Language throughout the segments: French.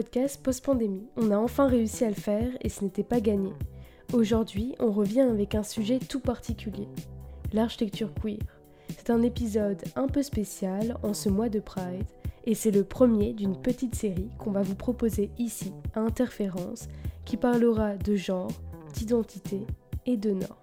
Podcast post-pandémie. On a enfin réussi à le faire et ce n'était pas gagné. Aujourd'hui, on revient avec un sujet tout particulier l'architecture queer. C'est un épisode un peu spécial en ce mois de Pride et c'est le premier d'une petite série qu'on va vous proposer ici à Interférence qui parlera de genre, d'identité et de normes.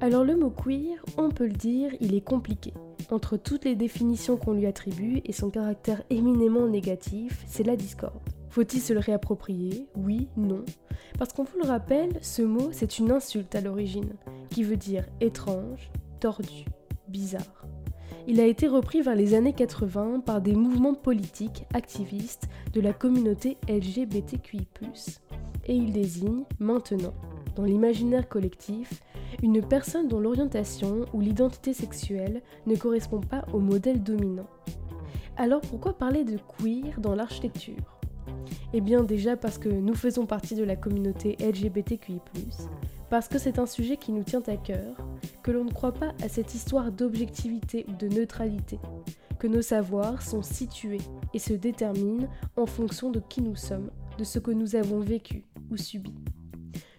Alors le mot queer, on peut le dire, il est compliqué. Entre toutes les définitions qu'on lui attribue et son caractère éminemment négatif, c'est la discorde. Faut-il se le réapproprier? Oui, non. Parce qu'on vous le rappelle, ce mot, c'est une insulte à l'origine, qui veut dire étrange, tordu, bizarre. Il a été repris vers les années 80 par des mouvements politiques activistes de la communauté LGBTQI+. Et il désigne, maintenant, dans l'imaginaire collectif, une personne dont l'orientation ou l'identité sexuelle ne correspond pas au modèle dominant. Alors pourquoi parler de queer dans l'architecture? Eh bien déjà parce que nous faisons partie de la communauté LGBTQI, parce que c'est un sujet qui nous tient à cœur, que l'on ne croit pas à cette histoire d'objectivité ou de neutralité, que nos savoirs sont situés et se déterminent en fonction de qui nous sommes, de ce que nous avons vécu ou subi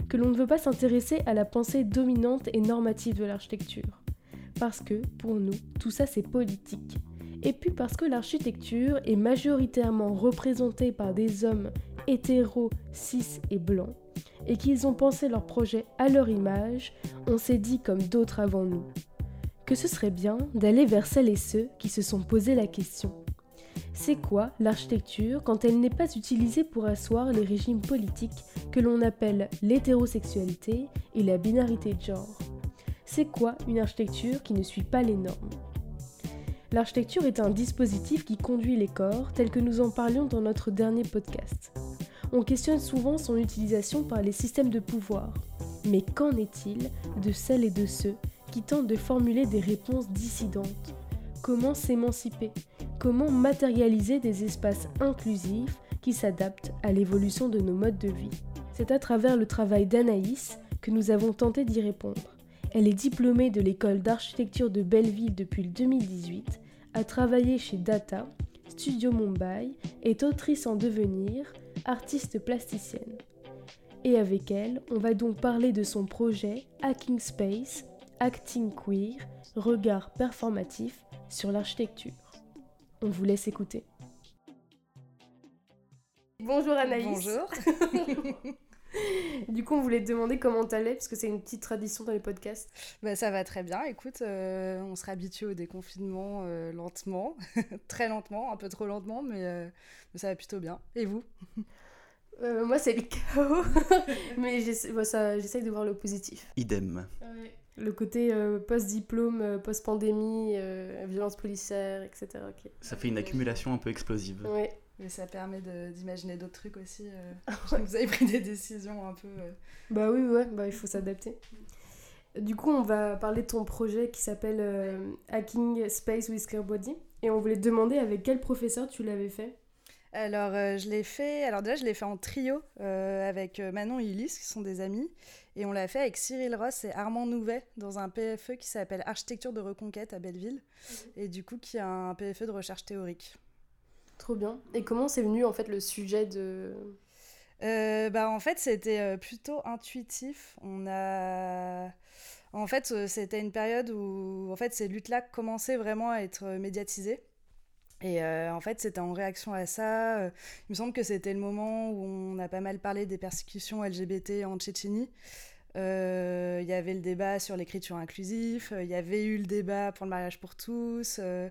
que l'on ne veut pas s'intéresser à la pensée dominante et normative de l'architecture. Parce que, pour nous, tout ça c'est politique. Et puis parce que l'architecture est majoritairement représentée par des hommes hétéros, cis et blancs, et qu'ils ont pensé leur projet à leur image, on s'est dit comme d'autres avant nous, que ce serait bien d'aller vers celles et ceux qui se sont posé la question. C'est quoi l'architecture quand elle n'est pas utilisée pour asseoir les régimes politiques que l'on appelle l'hétérosexualité et la binarité de genre? C'est quoi une architecture qui ne suit pas les normes? L'architecture est un dispositif qui conduit les corps tel que nous en parlions dans notre dernier podcast. On questionne souvent son utilisation par les systèmes de pouvoir. Mais qu'en est-il de celles et de ceux qui tentent de formuler des réponses dissidentes? Comment s'émanciper Comment matérialiser des espaces inclusifs qui s'adaptent à l'évolution de nos modes de vie C'est à travers le travail d'Anaïs que nous avons tenté d'y répondre. Elle est diplômée de l'école d'architecture de Belleville depuis 2018, a travaillé chez Data, Studio Mumbai, est autrice en devenir, artiste plasticienne. Et avec elle, on va donc parler de son projet Hacking Space, Acting Queer, regard performatif sur l'architecture. On vous laisse écouter. Bonjour Anaïs. Bonjour. du coup, on voulait te demander comment t'allais, parce que c'est une petite tradition dans les podcasts. Bah, ça va très bien. Écoute, euh, on sera habitué au déconfinement euh, lentement, très lentement, un peu trop lentement, euh, mais, ça va plutôt bien. Et vous? Moi, c'est le chaos, mais j'essaye de voir le positif. Idem le côté euh, post-diplôme, euh, post-pandémie, euh, violence policière, etc. Ça fait une accumulation un peu explosive. Oui. Mais ça permet d'imaginer d'autres trucs aussi. vous avez pris des décisions un peu. Bah oui, ouais, bah, il faut s'adapter. Du coup, on va parler de ton projet qui s'appelle Hacking Space with Body. Et on voulait te demander avec quel professeur tu l'avais fait alors, je l'ai fait. Alors, déjà, je l'ai fait en trio avec Manon et Ulysse, qui sont des amis. Et on l'a fait avec Cyril Ross et Armand Nouvet dans un PFE qui s'appelle Architecture de reconquête à Belleville. Et du coup, qui a un PFE de recherche théorique. Trop bien. Et comment c'est venu en fait le sujet de. Euh, bah, en fait, c'était euh, plutôt intuitif. On a. En fait, euh, c'était une période où en fait, ces luttes-là commençaient vraiment à être médiatisées. Et en fait, c'était en réaction à ça. il me semble que c'était le moment où on a pas mal parlé des persécutions LGBT en Tchétchénie. Euh, il y avait le débat sur l'écriture inclusive, euh, il y avait eu le débat pour le mariage pour tous, euh,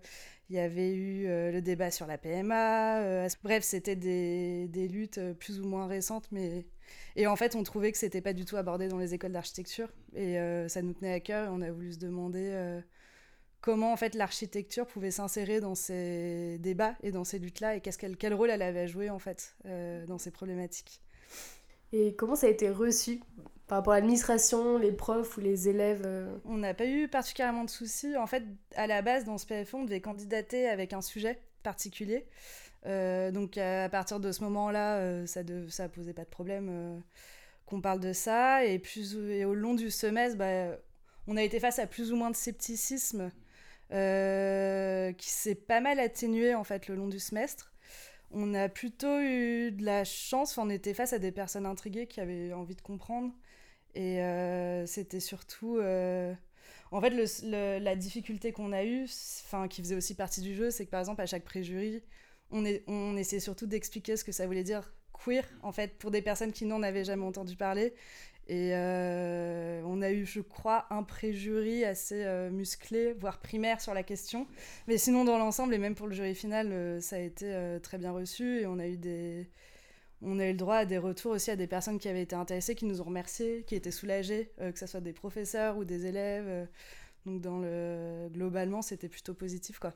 il y avait eu le débat sur la PMA. bref, c'était des, luttes plus ou moins récentes, mais et en fait, on trouvait que c'était pas du tout abordé dans les écoles d'architecture, et ça nous tenait à cœur, on a voulu se demander comment en fait l'architecture pouvait s'insérer dans ces débats et dans ces luttes-là, et qu'est-ce quel rôle elle avait à jouer en fait dans ces problématiques. Et comment ça a été reçu par rapport à l'administration, les profs ou les élèves euh? On n'a pas eu particulièrement de soucis. En fait, à la base, dans ce PFO, on devait candidater avec un sujet particulier. Euh, donc à partir de ce moment-là, euh, ça ne ça posait pas de problème qu'on parle de ça. Et, plus, et au long du semestre, bah, on a été face à plus ou moins de scepticisme qui s'est pas mal atténué en fait le long du semestre. on a plutôt eu de la chance. on était face à des personnes intriguées qui avaient envie de comprendre. Et euh, c'était surtout. Euh, en fait, la difficulté qu'on a eue, qui faisait aussi partie du jeu, c'est que par exemple, à chaque préjury, on, on essayait surtout d'expliquer ce que ça voulait dire queer, en fait, pour des personnes qui n'en avaient jamais entendu parler. Et euh, on a eu, je crois, un préjury assez euh, musclé, voire primaire sur la question. Mais sinon, dans l'ensemble, et même pour le jury final, euh, ça a été très bien reçu. Et on a eu des... On a eu le droit à des retours aussi à des personnes qui avaient été intéressées, qui nous ont remerciés, qui étaient soulagées, que ce soit des professeurs ou des élèves. donc dans le... globalement, c'était plutôt positif, quoi.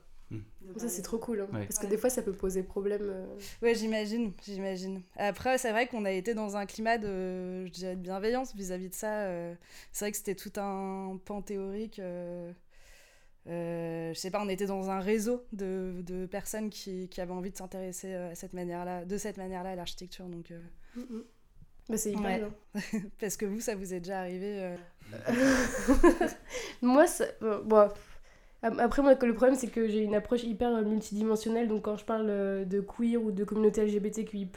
Ça, c'est trop cool, hein, parce que des fois, ça peut poser problème. Euh. Ouais, j'imagine, j'imagine. Après, c'est vrai qu'on a été dans un climat de, je dirais, de bienveillance vis-à-vis de ça. Euh. C'est vrai que c'était tout un pan théorique. Euh, je sais pas, on était dans un réseau de, de personnes qui, qui, avaient envie de s'intéresser à cette manière-là, de cette manière-là à l'architecture. Donc, mm, mm. bah, c'est hyper Parce que vous, ça vous est déjà arrivé Moi, ça... bon, après, moi, le problème, c'est que j'ai une approche hyper euh, multidimensionnelle. Donc, quand je parle euh, de queer ou de communauté LGBTQI,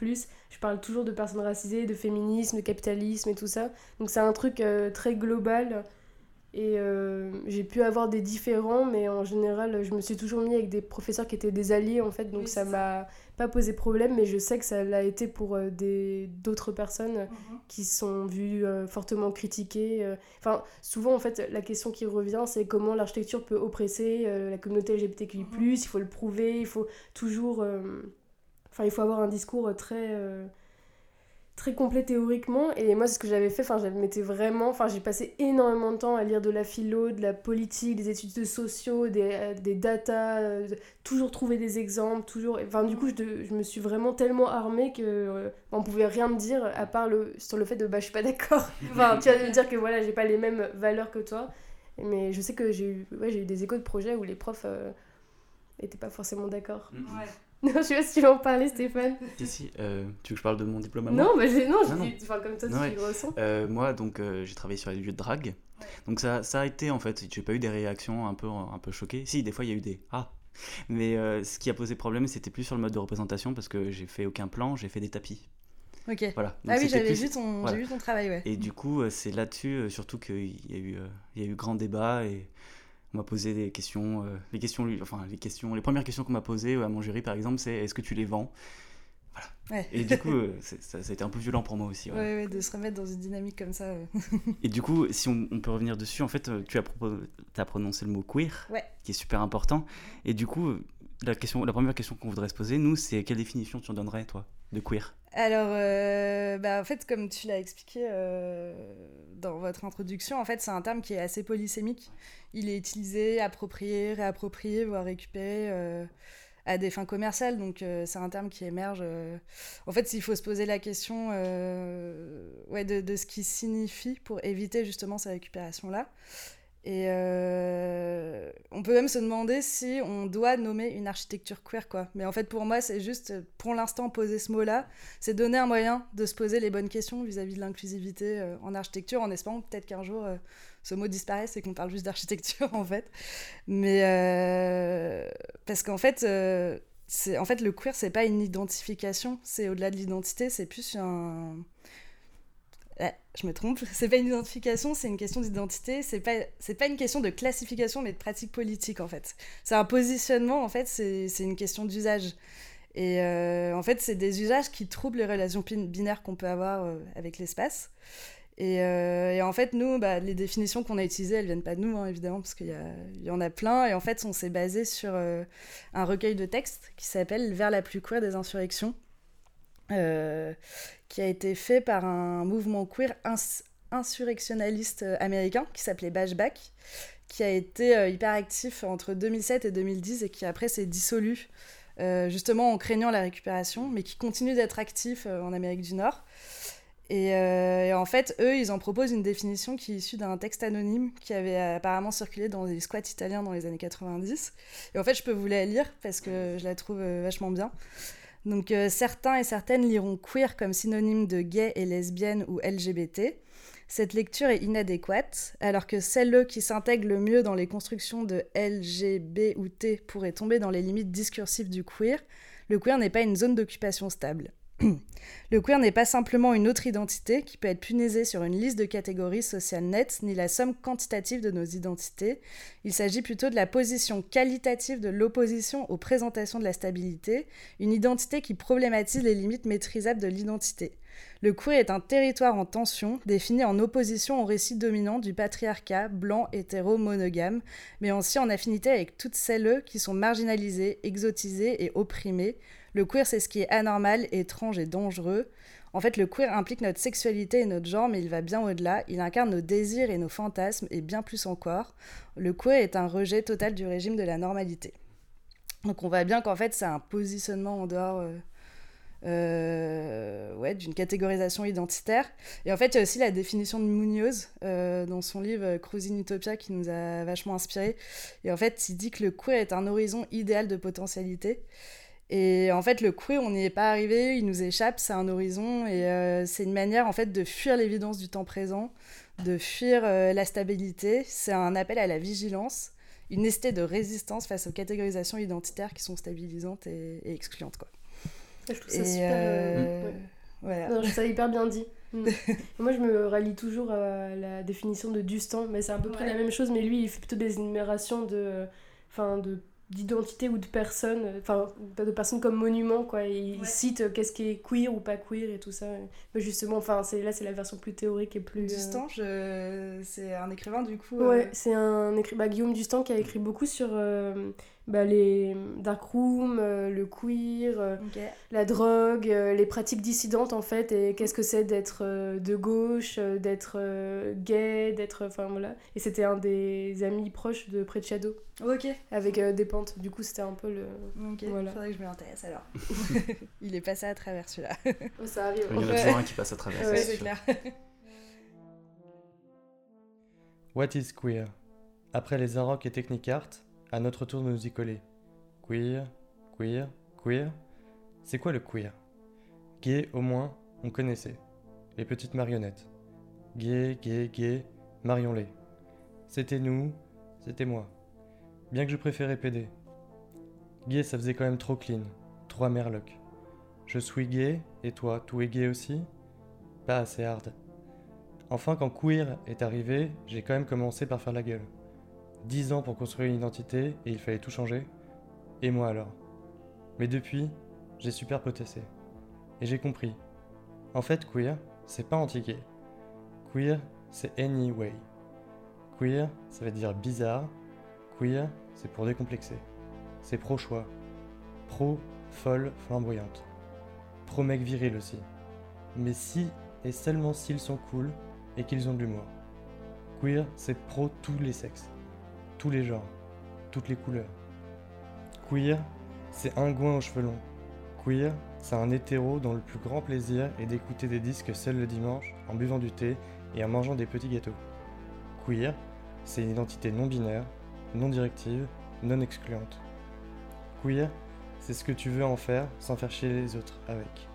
je parle toujours de personnes racisées, de féminisme, de capitalisme et tout ça. Donc, c'est un truc euh, très global et euh, j'ai pu avoir des différents, mais en général, je me suis toujours mis avec des professeurs qui étaient des alliés, en fait. Donc ça m'a pas posé problème, mais je sais que ça l'a été pour euh, des d'autres personnes mhm. qui sont vues euh, fortement critiquées. Enfin, souvent, en fait, la question qui revient, c'est comment l'architecture peut oppresser la communauté LGBTQI+, mhm. il faut le prouver, il faut toujours... Enfin, il faut avoir un discours très très complet théoriquement. Et moi c'est ce que j'avais fait. Enfin j'avais m'étais vraiment enfin j'ai passé énormément de temps à lire de la philo de la politique des études sociaux des, euh, des datas euh, toujours trouver des exemples toujours enfin du coup je, je me suis vraiment tellement armée que euh, on pouvait rien me dire à part le sur le fait de bah je suis pas d'accord. Enfin tu vas me dire que voilà j'ai pas les mêmes valeurs que toi. Mais je sais que j'ai eu ouais, j'ai eu des échos de projets où les profs n'étaient pas forcément d'accord. Ouais. Non, je sais pas si tu veux en parler, Stéphane. Si, si. Euh, tu veux que je parle de mon diplôme à moi Non, bah, non, je Dis, enfin, comme toi, tu le ressens. Euh, moi, donc, euh, j'ai travaillé sur les lieux de drague. Donc, ça, ça a été, en fait, j'ai pas eu des réactions un peu, un peu choquées. Si, des fois, il y a eu des « Ah !» Mais ce qui a posé problème, c'était plus sur le mode de représentation parce que j'ai fait aucun plan, j'ai fait des tapis. Ok. Voilà. ah oui, j'avais vu, ton... vu ton travail, ouais. Et du coup, c'est là-dessus, surtout qu'il y, a eu, il y a eu grand débat et on m'a posé des questions, euh, les questions, enfin les questions, les premières questions qu'on m'a posées à mon jury par exemple, c'est est-ce que tu les vends? Voilà. Et du coup, euh, ça, a été un peu violent pour moi aussi. Ouais. Ouais, de se remettre dans une dynamique comme ça. et du coup, si on, peut revenir dessus, en fait, tu as, as prononcé le mot queer, qui est super important. Et du coup, la, question, la première question qu'on voudrait se poser, nous, c'est quelle définition tu en donnerais, toi, de queer? Alors, euh, bah, en fait, comme tu l'as expliqué dans votre introduction, en fait, c'est un terme qui est assez polysémique il est utilisé, approprié, réapproprié, voire récupéré euh, à des fins commerciales. Donc euh, c'est un terme qui émerge. Euh. En fait, s'il faut se poser la question ouais, de, ce qui signifie pour éviter justement ces récupérations-là. Et euh, on peut même se demander si on doit nommer une architecture queer, quoi. Mais en fait, pour moi, c'est juste, pour l'instant, poser ce mot-là, c'est donner un moyen de se poser les bonnes questions vis-à-vis de l'inclusivité euh, en architecture, en espérant peut-être qu'un jour, euh, ce mot disparaisse et qu'on parle juste d'architecture, en fait. Mais parce qu'en fait, en fait, le queer, c'est pas une identification, c'est au-delà de l'identité, c'est plus un je me trompe, c'est pas une identification, c'est une question d'identité, c'est pas, c'est pas une question de classification, mais de pratique politique en fait. C'est un positionnement, en fait, c'est, une question d'usage. Et euh, en fait, c'est des usages qui troublent les relations binaires qu'on peut avoir euh, avec l'espace. Et, euh, et, en fait, nous, bah, les définitions qu'on a utilisées, elles viennent pas de nous, hein, évidemment, parce qu'il y, y, en a plein. Et en fait, on s'est basé sur un recueil de textes qui s'appelle Vers la plus queer des insurrections, euh, qui a été fait par un mouvement queer insurrectionnaliste euh, américain qui s'appelait Bashback, qui a été euh, hyper actif entre 2007 et 2010 et qui après s'est dissolu justement en craignant la récupération, mais qui continue d'être actif en Amérique du Nord. Et, et, en fait, eux, ils en proposent une définition qui est issue d'un texte anonyme qui avait apparemment circulé dans les squats italiens dans les années 90. Et en fait, je peux vous la lire parce que je la trouve vachement bien. Donc euh, certains et certaines liront queer comme synonyme de gay et lesbienne ou LGBT. Cette lecture est inadéquate, alors que celles qui s'intègrent le mieux dans les constructions de L, G, B ou T pourraient tomber dans les limites discursives du queer, le queer n'est pas une zone d'occupation stable. Le queer n'est pas simplement une autre identité qui peut être punaisée sur une liste de catégories sociales nettes, ni la somme quantitative de nos identités. Il s'agit plutôt de la position qualitative de l'opposition aux présentations de la stabilité, une identité qui problématise les limites maîtrisables de l'identité. Le queer est un territoire en tension, défini en opposition au récit dominant du patriarcat blanc, hétéro, monogame, mais aussi en affinité avec toutes celles qui sont marginalisées, exotisées et opprimées, le queer, c'est ce qui est anormal, étrange et dangereux. En fait, le queer implique notre sexualité et notre genre, mais il va bien au-delà. Il incarne nos désirs et nos fantasmes, et bien plus encore. Le queer est un rejet total du régime de la normalité. Donc on voit bien qu'en fait, c'est un positionnement en dehors euh, euh, ouais, d'une catégorisation identitaire. Et en fait, il y a aussi la définition de Munoz euh, dans son livre Cruising Utopia qui nous a vachement inspiré. Et en fait, il dit que le queer est un horizon idéal de potentialité. Et en fait, le queer, on n'y est pas arrivé, il nous échappe, c'est un horizon, et euh, c'est une manière en fait de fuir l'évidence du temps présent, de fuir euh, la stabilité. C'est un appel à la vigilance, une esthète de résistance face aux catégorisations identitaires qui sont stabilisantes et, excluantes. Quoi. Je trouve ça super. Euh, voilà. non, ça hyper bien dit. Mm. Moi, je me rallie toujours à la définition de Dustan, mais c'est à peu près la même chose, mais lui, il fait plutôt des énumérations de, enfin, de d'identité ou de personne, enfin de personnes comme monument quoi. il cite euh, qu'est-ce qui est queer ou pas queer et tout ça. Mais justement, enfin c'est là c'est la version plus théorique et plus. Dustange, euh, c'est un écrivain du coup. Ouais, euh, c'est un écrivain bah, Guillaume Dustan qui a écrit beaucoup sur bah, les dark rooms, euh, le queer, euh, la drogue, euh, les pratiques dissidentes en fait, et qu'est-ce que c'est d'être de gauche, d'être gay, d'être. Enfin voilà. Et c'était un des amis proches de Pré Shadow. Ok. Avec des pentes. Du coup, c'était un peu le. Ok, voilà. faudrait que je me l'intéresse alors. Il est passé à travers celui-là. Oh, ça arrive. Il y en a toujours un qui passe à travers. Ouais, c'est clair. What is queer? Après les Arocs et Technicart, à notre tour de nous y coller. Queer, queer, queer. C'est quoi le queer? Gay, au moins, on connaissait. Les petites marionnettes. Gay, gay, gay, marions-les. C'était nous, c'était moi. Bien que je préférais PD. Gay, ça faisait quand même trop clean, trop amerloc. Je suis gay, et toi, tout est gay aussi? Pas assez hard. Enfin, quand queer est arrivé, j'ai quand même commencé par faire la gueule. 10 ans pour construire une identité et il fallait tout changer. Et moi alors? Mais depuis, j'ai super protesté. Et j'ai compris. En fait, queer, c'est pas anti-gay. Queer, c'est anyway. Queer, ça veut dire bizarre. Queer, c'est pour décomplexer. C'est pro-choix. Pro, folle, flamboyante. Pro-mec viril aussi. Mais si et seulement s'ils sont cool et qu'ils ont de l'humour. Queer, c'est pro tous les sexes tous les genres, toutes les couleurs. Queer, c'est un goin aux cheveux longs. Queer, c'est un hétéro dont le plus grand plaisir est d'écouter des disques seul le dimanche, en buvant du thé et en mangeant des petits gâteaux. Queer, c'est une identité non binaire, non directive, non excluante. Queer, c'est ce que tu veux en faire sans faire chier les autres avec.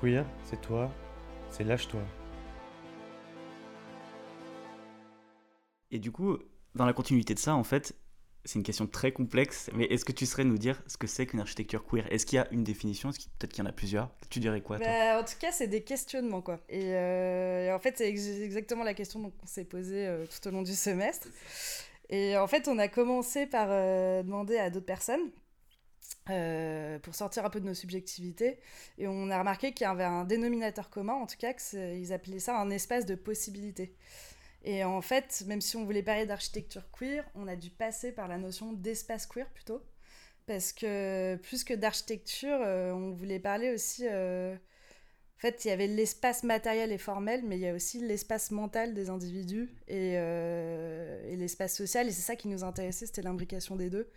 Queer, c'est toi, c'est lâche-toi. Et du coup, dans la continuité de ça, en fait, c'est une question très complexe, mais est-ce que tu saurais nous dire ce que c'est qu'une architecture queer? Est-ce qu'il y a une définition? Peut-être qu'il y en a plusieurs? Tu dirais quoi bah, En tout cas, c'est des questionnements, quoi. Et, euh, en fait, c'est exactement la question qu'on s'est posée euh, tout au long du semestre. Et en fait, on a commencé par euh, demander à d'autres personnes pour sortir un peu de nos subjectivités. Et on a remarqué qu'il y avait un dénominateur commun, en tout cas, qu'ils appelaient ça un espace de possibilités. Et en fait, même si on voulait parler d'architecture queer, on a dû passer par la notion d'espace queer plutôt. Parce que plus que d'architecture, euh, on voulait parler aussi. Euh, en fait, il y avait l'espace matériel et formel, mais il y a aussi l'espace mental des individus et, euh, l'espace social. Et c'est ça qui nous intéressait, c'était l'imbrication des deux.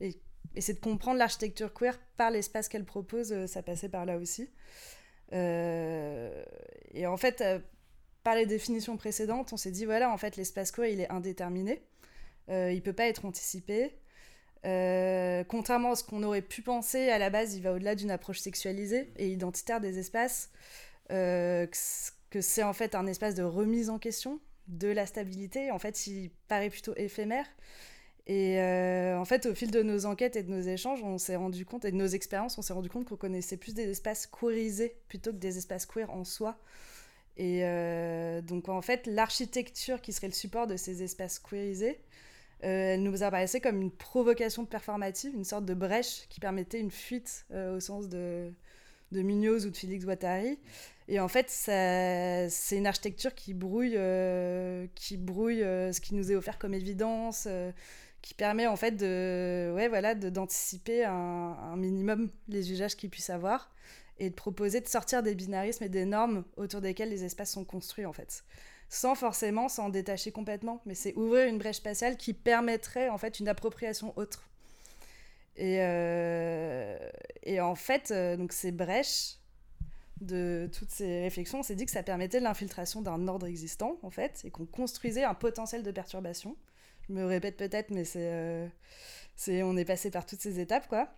Et, c'est de comprendre l'architecture queer par l'espace qu'elle propose, ça passait par là aussi. et en fait, par les définitions précédentes, on s'est dit voilà, en fait, l'espace queer, il est indéterminé. Euh, il peut pas être anticipé. Euh, contrairement à ce qu'on aurait pu penser, à la base, il va au-delà d'une approche sexualisée et identitaire des espaces. Euh, que c'est en fait un espace de remise en question de la stabilité. En fait, il paraît plutôt éphémère. Et euh, en fait, au fil de nos enquêtes et de nos échanges, on s'est rendu compte, et de nos expériences, on s'est rendu compte qu'on connaissait plus des espaces queerisés plutôt que des espaces queer en soi. Et donc, en fait, l'architecture qui serait le support de ces espaces queerisés, elle nous apparaissait comme une provocation performative, une sorte de brèche qui permettait une fuite au sens de, de ou de Félix Guattari. Et en fait, c'est une architecture qui brouille, qui brouille ce qui nous est offert comme évidence, qui permet en fait de ouais voilà d'anticiper un, minimum les usages qu'ils puissent avoir et de proposer de sortir des binarismes et des normes autour desquelles les espaces sont construits en fait sans forcément s'en détacher complètement. Mais c'est ouvrir une brèche spatiale qui permettrait en fait une appropriation autre. Et, euh, en fait euh, donc ces brèches de toutes ces réflexions on s'est dit que ça permettait l'infiltration d'un ordre existant en fait et qu'on construisait un potentiel de perturbation. Je me répète peut-être, mais c'est, euh, on est passé par toutes ces étapes, quoi.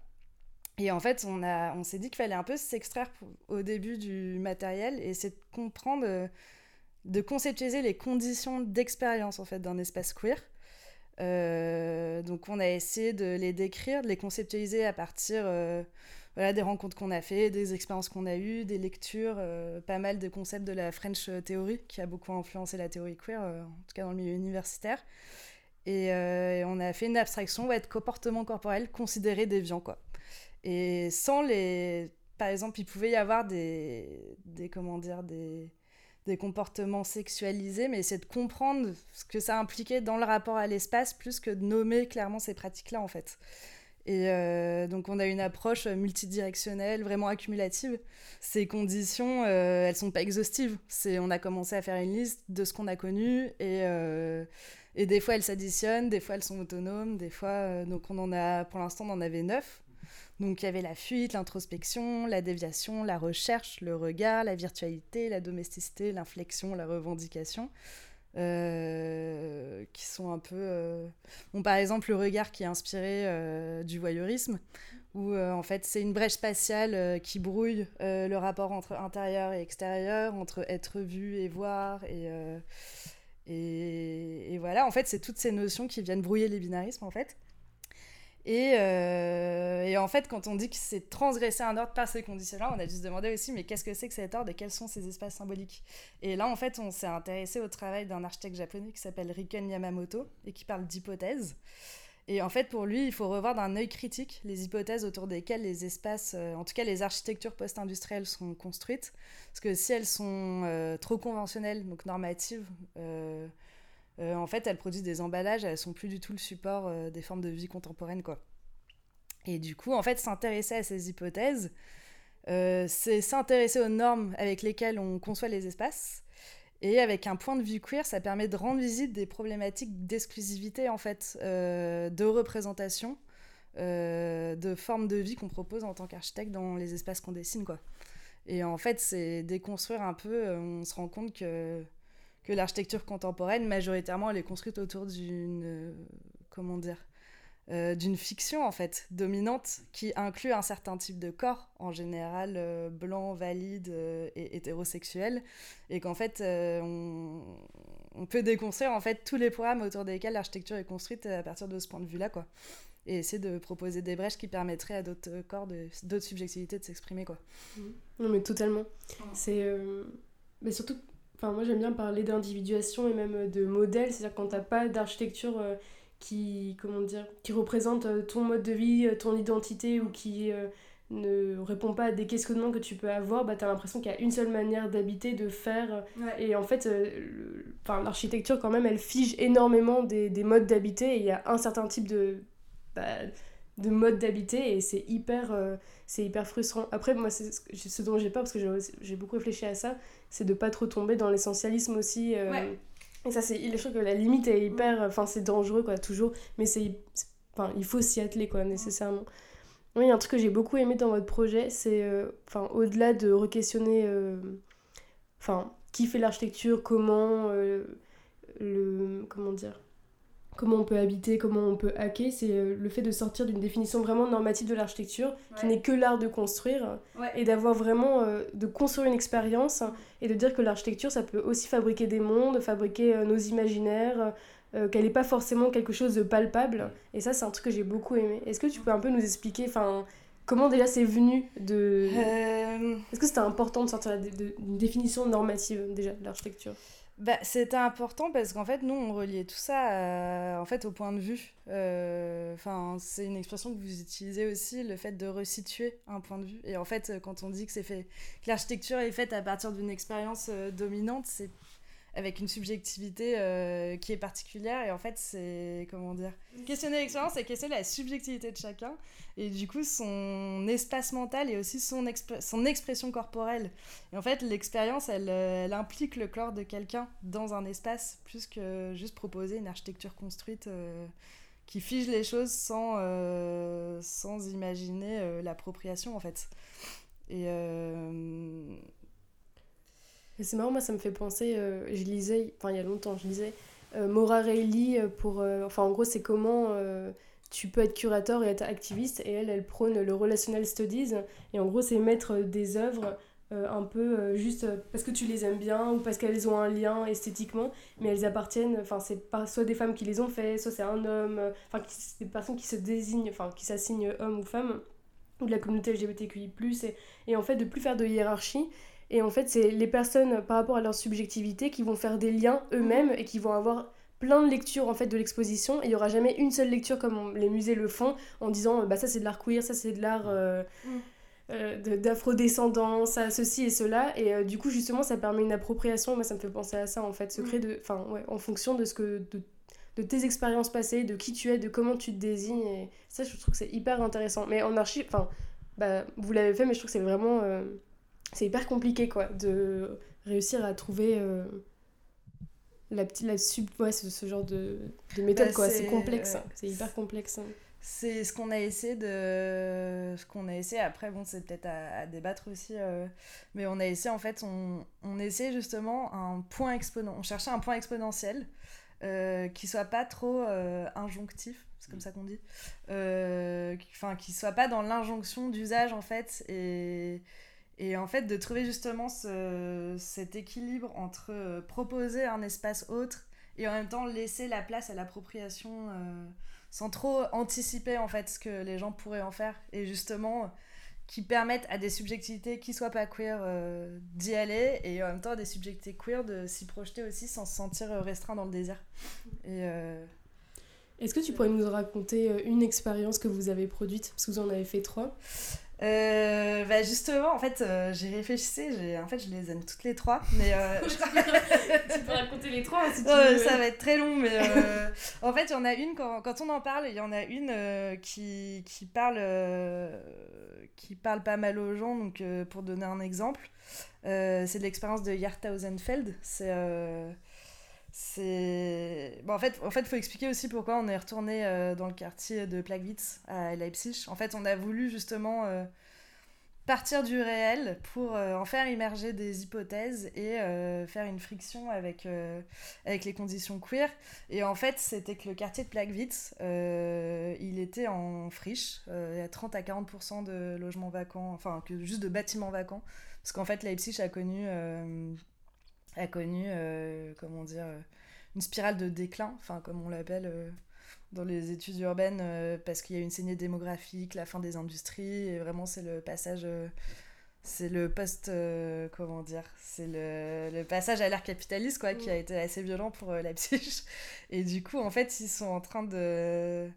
Et en fait, on, a, on s'est dit qu'il fallait un peu s'extraire au début du matériel et c'est de comprendre, de conceptualiser les conditions d'expérience en fait d'un espace queer. Euh, donc on a essayé de les décrire, de les conceptualiser à partir voilà, des rencontres qu'on a fait, des expériences qu'on a eues, des lectures, pas mal de concepts de la French Theory qui a beaucoup influencé la théorie queer, en tout cas dans le milieu universitaire. Euh, et, on a fait une abstraction, va être comportement corporel considéré déviant, quoi. Et sans les... Par exemple, il pouvait y avoir des... des comment dire, des des comportements sexualisés, mais c'est de comprendre ce que ça impliquait dans le rapport à l'espace, plus que de nommer clairement ces pratiques-là, en fait. Et euh, donc on a une approche multidirectionnelle, vraiment accumulative. Ces conditions, euh, elles sont pas exhaustives. C'est, on a commencé à faire une liste de ce qu'on a connu et et des fois, elles s'additionnent, des fois, elles sont autonomes, des fois... Euh, donc, on en a... Pour l'instant, on en avait neuf. Donc, il y avait la fuite, l'introspection, la déviation, la recherche, le regard, la virtualité, la domesticité, l'inflexion, la revendication. Euh, qui sont un peu... Euh, bon, par exemple, le regard qui est inspiré du voyeurisme, où en fait c'est une brèche spatiale qui brouille le rapport entre intérieur et extérieur, entre être vu et voir, et, et, voilà, en fait, c'est toutes ces notions qui viennent brouiller les binarismes, en fait. Et, euh, et, en fait, quand on dit que c'est transgresser un ordre par ces conditions-là, on a dû se demander aussi, mais qu'est-ce que c'est que cet ordre et quels sont ces espaces symboliques? Et là, en fait, on s'est intéressé au travail d'un architecte japonais qui s'appelle Riken Yamamoto et qui parle d'hypothèses. Et en fait, pour lui, il faut revoir d'un œil critique les hypothèses autour desquelles les espaces, euh, en tout cas les architectures post-industrielles sont construites. Parce que si elles sont euh, trop conventionnelles, donc normatives, euh, en fait, elles produisent des emballages, elles sont plus du tout le support des formes de vie contemporaines, quoi. Et du coup, en fait, s'intéresser à ces hypothèses, c'est s'intéresser aux normes avec lesquelles on conçoit les espaces et avec un point de vue queer, ça permet de rendre visite des problématiques d'exclusivité, en fait, euh, de représentation, euh, de forme de vie qu'on propose en tant qu'architecte dans les espaces qu'on dessine, quoi. Et en fait, c'est déconstruire un peu, euh, on se rend compte que, que l'architecture contemporaine, majoritairement, elle est construite autour d'une... comment dire euh, d'une fiction en fait dominante qui inclut un certain type de corps en général euh, blanc valide euh, et hétérosexuel et qu'en fait on, on, peut déconstruire en fait tous les programmes autour desquels l'architecture est construite à partir de ce point de vue là quoi. Et essayer de proposer des brèches qui permettraient à d'autres corps d'autres subjectivités de s'exprimer quoi. Non mais totalement. C'est mais surtout enfin moi j'aime bien parler d'individuation et même de modèle c'est à dire quand t'as pas d'architecture qui, comment dire, qui représente euh, ton mode de vie, euh, ton identité ou qui euh, ne répond pas à des questionnements que tu peux avoir, bah, tu as l'impression qu'il y a une seule manière d'habiter, de faire. Et en fait, l'architecture, quand même, elle fige énormément des, des modes d'habiter. Et il y a un certain type de, bah, de mode d'habiter et c'est hyper, c'est hyper frustrant. Après, moi, c'est ce dont j'ai peur, parce que j'ai beaucoup réfléchi à ça, c'est de pas trop tomber dans l'essentialisme aussi. Et ça, c'est, je trouve que la limite est hyper. Enfin, c'est dangereux, quoi, toujours. Mais c'est. Enfin, il faut s'y atteler, quoi, nécessairement. Oui, un truc que j'ai beaucoup aimé dans votre projet, c'est. Euh, enfin, au-delà de re-questionner. Euh, enfin, qui fait l'architecture, comment. Euh, le. Comment dire comment on peut habiter, comment on peut hacker, c'est euh, le fait de sortir d'une définition vraiment normative de l'architecture, qui n'est que l'art de construire, et d'avoir vraiment, euh, de construire une expérience, et de dire que l'architecture, ça peut aussi fabriquer des mondes, fabriquer nos imaginaires, qu'elle n'est pas forcément quelque chose de palpable. Et ça, c'est un truc que j'ai beaucoup aimé. Est-ce que tu peux un peu nous expliquer, enfin, comment déjà c'est venu de... Est-ce que c'était important de sortir d'une définition normative, déjà, de l'architecture? Bah, C'était important parce qu'en fait, nous, on reliait tout ça en fait, au point de vue. Euh, enfin, c'est une expression que vous utilisez aussi, le fait de resituer un point de vue. Et en fait, quand on dit que, fait, que l'architecture est faite à partir d'une expérience euh, dominante, c'est avec une subjectivité euh, qui est particulière. Et en fait, c'est, comment dire, questionner l'expérience, c'est questionner la subjectivité de chacun. Et du coup, son espace mental et aussi son, expression corporelle. Et en fait, l'expérience, elle, euh, elle, implique le corps de quelqu'un dans un espace, plus que juste proposer une architecture construite. Euh, qui fige les choses sans, sans imaginer l'appropriation en fait. Et, c'est marrant, moi ça me fait penser, euh, je lisais, enfin il y a longtemps, je lisais euh, Maura Reilly euh, pour. enfin en gros, c'est comment tu peux être curateur et être activiste, et elle, elle prône le relational studies, et en gros, c'est mettre des œuvres. un peu juste parce que tu les aimes bien ou parce qu'elles ont un lien esthétiquement, mais elles appartiennent, enfin c'est pas soit des femmes qui les ont fait, soit c'est un homme, enfin c'est des personnes qui se désignent, enfin qui s'assignent homme ou femme, ou de la communauté LGBTQI+, et, et en fait de plus faire de hiérarchie, et en fait, c'est les personnes, par rapport à leur subjectivité, qui vont faire des liens eux-mêmes et qui vont avoir plein de lectures en fait de l'exposition. Et il n'y aura jamais une seule lecture comme les musées le font en disant bah ça c'est de l'art queer ça c'est de l'art euh, mm. euh, d'afrodescendants ça ceci et cela. Et euh, du coup justement ça permet une appropriation. Moi ça me fait penser à ça en fait secret mm. de enfin ouais, en fonction de ce que de, de, tes expériences passées de qui tu es de comment tu te désignes. Et ça je trouve que c'est hyper intéressant. Mais en archive enfin bah vous l'avez fait mais je trouve que c'est vraiment c'est hyper compliqué quoi de réussir à trouver euh, la petite la sub ouais, ce, ce genre de, de méthode bah, quoi c'est complexe hein. c'est hyper complexe hein. c'est ce qu'on a essayé de ce qu'on a essayé après bon c'est peut-être à, débattre aussi euh, mais on a essayé en fait on, on essayait justement un point exponent on cherchait un point exponentiel euh, qui soit pas trop euh, injonctif c'est comme ça qu'on dit enfin qui soit pas dans l'injonction d'usage en fait et et en fait, de trouver justement ce, cet équilibre entre euh, proposer un espace autre et en même temps laisser la place à l'appropriation euh, sans trop anticiper en fait ce que les gens pourraient en faire et justement qui permettent à des subjectivités qui soient pas queer euh, d'y aller et en même temps à des subjectivités queer de s'y projeter aussi sans se sentir restreint dans le désir. Et Est-ce que tu pourrais nous raconter une expérience que vous avez produite? Parce que vous en avez fait trois. Euh, bah justement, en fait, euh, j'ai réfléchi, j'ai, en fait, je les aime toutes les trois, mais euh, tu peux raconter les trois si tu veux. Ça va être très long, mais en fait, il y en a une quand, quand, on en parle, il y en a une qui, qui parle qui parle pas mal aux gens. Donc, pour donner un exemple, c'est de l'expérience de Yartausenfeld. C'est c'est bon, en fait en fait faut expliquer aussi pourquoi on est retourné euh, dans le quartier de Plagwitz à Leipzig. En fait on a voulu justement euh, partir du réel pour euh, en faire immerger des hypothèses et faire une friction avec avec les conditions queer. Et en fait c'était que le quartier de Plagwitz il était en friche il y a 30 à 40% de logements vacants enfin que juste de bâtiments vacants. Parce qu'en fait Leipzig a connu a connu, euh, comment dire, euh, une spirale de déclin, enfin comme on l'appelle euh, dans les études urbaines, parce qu'il y a une saignée démographique, la fin des industries, et vraiment c'est le passage, c'est le post, comment dire, c'est le, le, passage à l'ère capitaliste, quoi, qui a été assez violent pour Leipzig. Et du coup, en fait, ils sont en train de,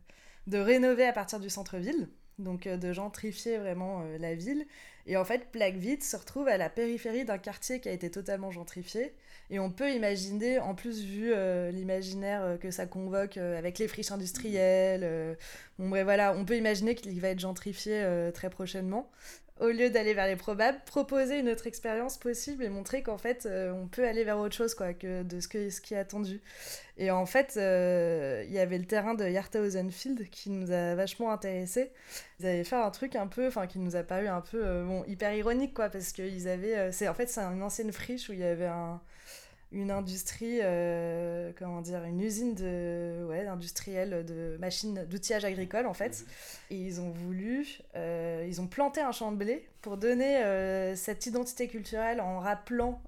de rénover à partir du centre-ville, donc de gentrifier vraiment la ville. Et en fait, Plagwitz se retrouve à la périphérie d'un quartier qui a été totalement gentrifié. Et on peut imaginer, en plus vu euh, l'imaginaire euh, que ça convoque euh, avec les friches industrielles, on peut imaginer qu'il va être gentrifié très prochainement au lieu d'aller vers les probables, proposer une autre expérience possible et montrer qu'en fait, euh, on peut aller vers autre chose quoi, que de ce, que, ce qui est attendu. Et en fait, euh, il y avait le terrain de Yartausenfield qui nous a vachement intéressés. Ils avaient fait un truc un peu, enfin, qui nous a paru un peu, euh, bon, hyper ironique, quoi, parce qu'ils avaient, c'est en fait, c'est une ancienne friche où il y avait un, une industrie, comment dire, une usine de, ouais, industrielle de machines, d'outillage agricole en fait. Et ils ont voulu, ils ont planté un champ de blé pour donner cette identité culturelle en rappelant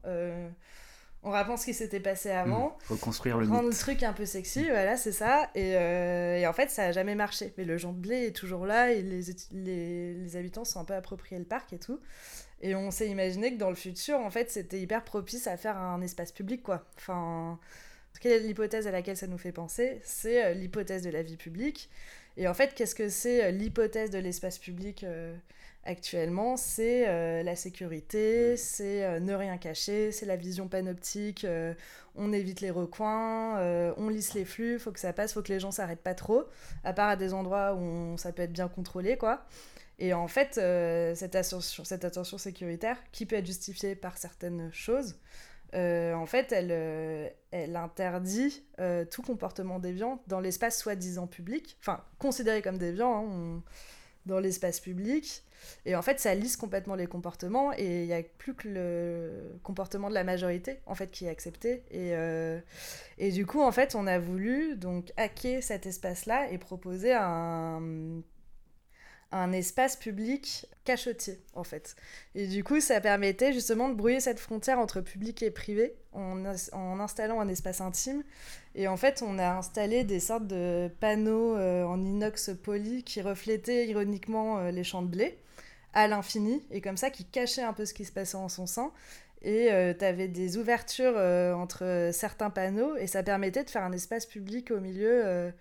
on rappelant ce qui s'était passé avant. Mmh. Reconstruire le Rendre le truc un peu sexy, voilà, c'est ça. Euh, et, en fait, ça a jamais marché. Mais le Jean de Blé est toujours là et les, les, habitants sont un peu appropriés le parc et tout. Et on s'est imaginé que dans le futur, en fait, c'était hyper propice à faire un espace public, quoi. Enfin, l'hypothèse à laquelle ça nous fait penser, c'est euh, l'hypothèse de la vie publique. Et en fait, qu'est-ce que c'est euh, l'hypothèse de l'espace public actuellement, c'est euh, la sécurité, c'est euh, ne rien cacher, c'est la vision panoptique, euh, on évite les recoins, on lisse les flux, faut que ça passe, faut que les gens s'arrêtent pas trop, à part à des endroits où ça peut être bien contrôlé, quoi. Et en fait, cette, attention, cette attention sécuritaire, qui peut être justifiée par certaines choses, en fait, elle, elle interdit tout comportement déviant dans l'espace soi-disant public, enfin, considéré comme déviant, hein, dans l'espace public. Et en fait, ça lisse complètement les comportements et il n'y a plus que le comportement de la majorité en fait qui est accepté. Et, euh, et du coup, en fait, on a voulu donc hacker cet espace-là et proposer un, un espace public cachotier en fait. Et du coup, ça permettait justement de brouiller cette frontière entre public et privé en, en installant un espace intime. Et en fait, on a installé des sortes de panneaux euh, en inox poli qui reflétaient ironiquement euh, les champs de blé à l'infini, et comme ça, qui cachait un peu ce qui se passait en son sein. Et euh, tu avais des ouvertures entre certains panneaux, et ça permettait de faire un espace public au milieu